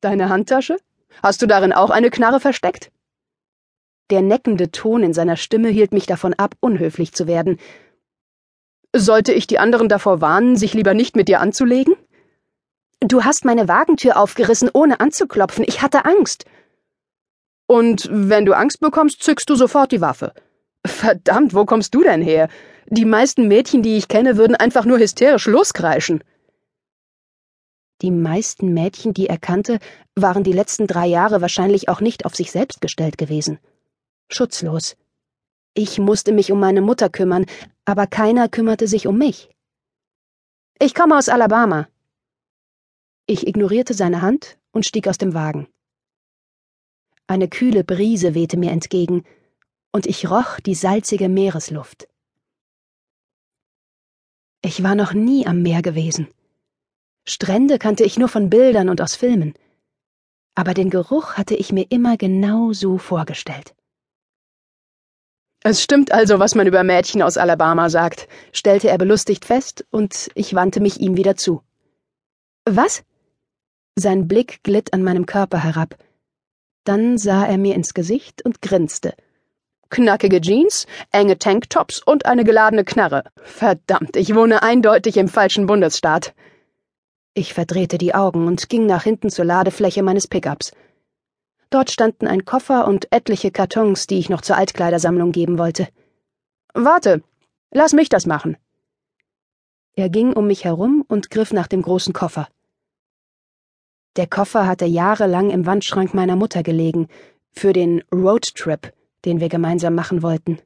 Deine Handtasche? Hast du darin auch eine Knarre versteckt? Der neckende Ton in seiner Stimme hielt mich davon ab, unhöflich zu werden. Sollte ich die anderen davor warnen, sich lieber nicht mit dir anzulegen? Du hast meine Wagentür aufgerissen, ohne anzuklopfen. Ich hatte Angst. Und wenn du Angst bekommst, zückst du sofort die Waffe. Verdammt, wo kommst du denn her? Die meisten Mädchen, die ich kenne, würden einfach nur hysterisch loskreischen. Die meisten Mädchen, die er kannte, waren die letzten drei Jahre wahrscheinlich auch nicht auf sich selbst gestellt gewesen. Schutzlos. Ich musste mich um meine Mutter kümmern, aber keiner kümmerte sich um mich. Ich komme aus Alabama. Ich ignorierte seine Hand und stieg aus dem Wagen. Eine kühle Brise wehte mir entgegen, und ich roch die salzige Meeresluft. Ich war noch nie am Meer gewesen. Strände kannte ich nur von Bildern und aus Filmen. Aber den Geruch hatte ich mir immer genau so vorgestellt. Es stimmt also, was man über Mädchen aus Alabama sagt, stellte er belustigt fest, und ich wandte mich ihm wieder zu. Was? Sein Blick glitt an meinem Körper herab. Dann sah er mir ins Gesicht und grinste. Knackige Jeans, enge Tanktops und eine geladene Knarre. Verdammt, ich wohne eindeutig im falschen Bundesstaat. Ich verdrehte die Augen und ging nach hinten zur Ladefläche meines Pickups. Dort standen ein Koffer und etliche Kartons, die ich noch zur Altkleidersammlung geben wollte. Warte, lass mich das machen. Er ging um mich herum und griff nach dem großen Koffer. Der Koffer hatte jahrelang im Wandschrank meiner Mutter gelegen, für den Roadtrip, den wir gemeinsam machen wollten.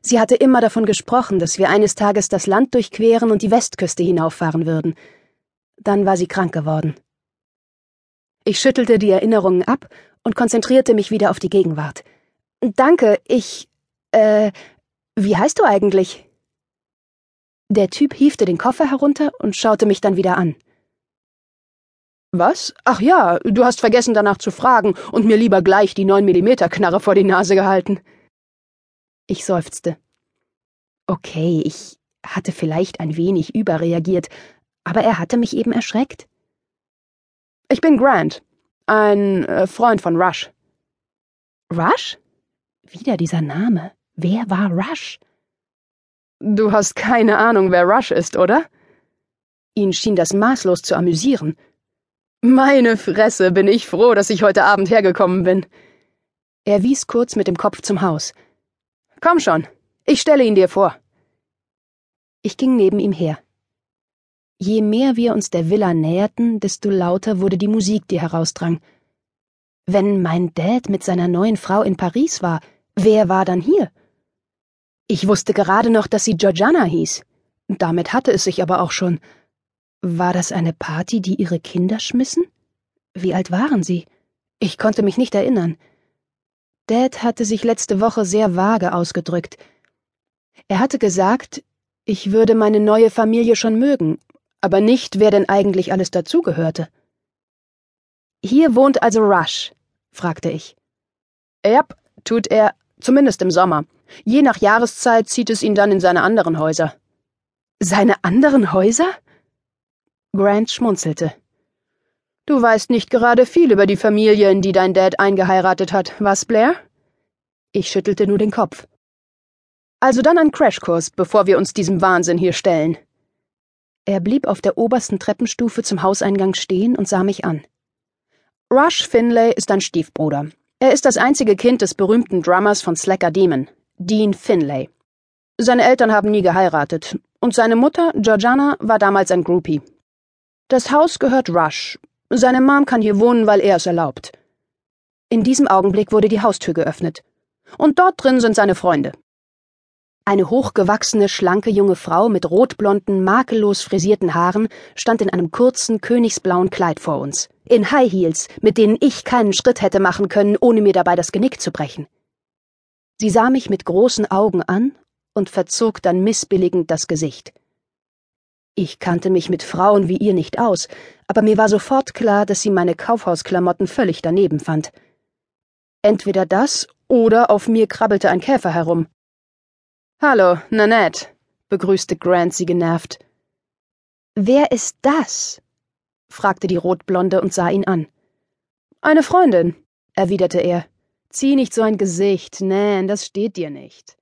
Sie hatte immer davon gesprochen, dass wir eines Tages das Land durchqueren und die Westküste hinauffahren würden. Dann war sie krank geworden. Ich schüttelte die Erinnerungen ab und konzentrierte mich wieder auf die Gegenwart. Danke, ich. Äh, wie heißt du eigentlich? Der Typ hiefte den Koffer herunter und schaute mich dann wieder an. Was? Ach ja, du hast vergessen danach zu fragen und mir lieber gleich die 9 mm Knarre vor die Nase gehalten. Ich seufzte. Okay, ich hatte vielleicht ein wenig überreagiert, aber er hatte mich eben erschreckt. Ich bin Grant, ein äh, Freund von Rush. Rush? Wieder dieser Name. Wer war Rush? Du hast keine Ahnung, wer Rush ist, oder? Ihn schien das maßlos zu amüsieren. Meine Fresse, bin ich froh, dass ich heute Abend hergekommen bin. Er wies kurz mit dem Kopf zum Haus. Komm schon, ich stelle ihn dir vor. Ich ging neben ihm her. Je mehr wir uns der Villa näherten, desto lauter wurde die Musik, die herausdrang. Wenn mein Dad mit seiner neuen Frau in Paris war, wer war dann hier? Ich wusste gerade noch, dass sie Georgiana hieß. Damit hatte es sich aber auch schon. War das eine Party, die ihre Kinder schmissen? Wie alt waren sie? Ich konnte mich nicht erinnern. Dad hatte sich letzte Woche sehr vage ausgedrückt. Er hatte gesagt, ich würde meine neue Familie schon mögen, aber nicht, wer denn eigentlich alles dazugehörte. Hier wohnt also Rush? fragte ich. Yep, tut er, zumindest im Sommer. Je nach Jahreszeit zieht es ihn dann in seine anderen Häuser. Seine anderen Häuser? Grant schmunzelte. Du weißt nicht gerade viel über die Familie, in die dein Dad eingeheiratet hat, was, Blair? Ich schüttelte nur den Kopf. Also dann ein Crashkurs, bevor wir uns diesem Wahnsinn hier stellen. Er blieb auf der obersten Treppenstufe zum Hauseingang stehen und sah mich an. Rush Finlay ist dein Stiefbruder. Er ist das einzige Kind des berühmten Drummers von Slacker Demon, Dean Finlay. Seine Eltern haben nie geheiratet, und seine Mutter, Georgiana, war damals ein Groupie. Das Haus gehört Rush. Seine Mom kann hier wohnen, weil er es erlaubt. In diesem Augenblick wurde die Haustür geöffnet. Und dort drin sind seine Freunde. Eine hochgewachsene, schlanke junge Frau mit rotblonden, makellos frisierten Haaren stand in einem kurzen, königsblauen Kleid vor uns, in High Heels, mit denen ich keinen Schritt hätte machen können, ohne mir dabei das Genick zu brechen. Sie sah mich mit großen Augen an und verzog dann missbilligend das Gesicht. Ich kannte mich mit Frauen wie ihr nicht aus, aber mir war sofort klar, dass sie meine Kaufhausklamotten völlig daneben fand. Entweder das oder auf mir krabbelte ein Käfer herum. Hallo, Nanette, begrüßte Grant sie genervt. Wer ist das? fragte die Rotblonde und sah ihn an. Eine Freundin, erwiderte er. Zieh nicht so ein Gesicht, Nan, das steht dir nicht.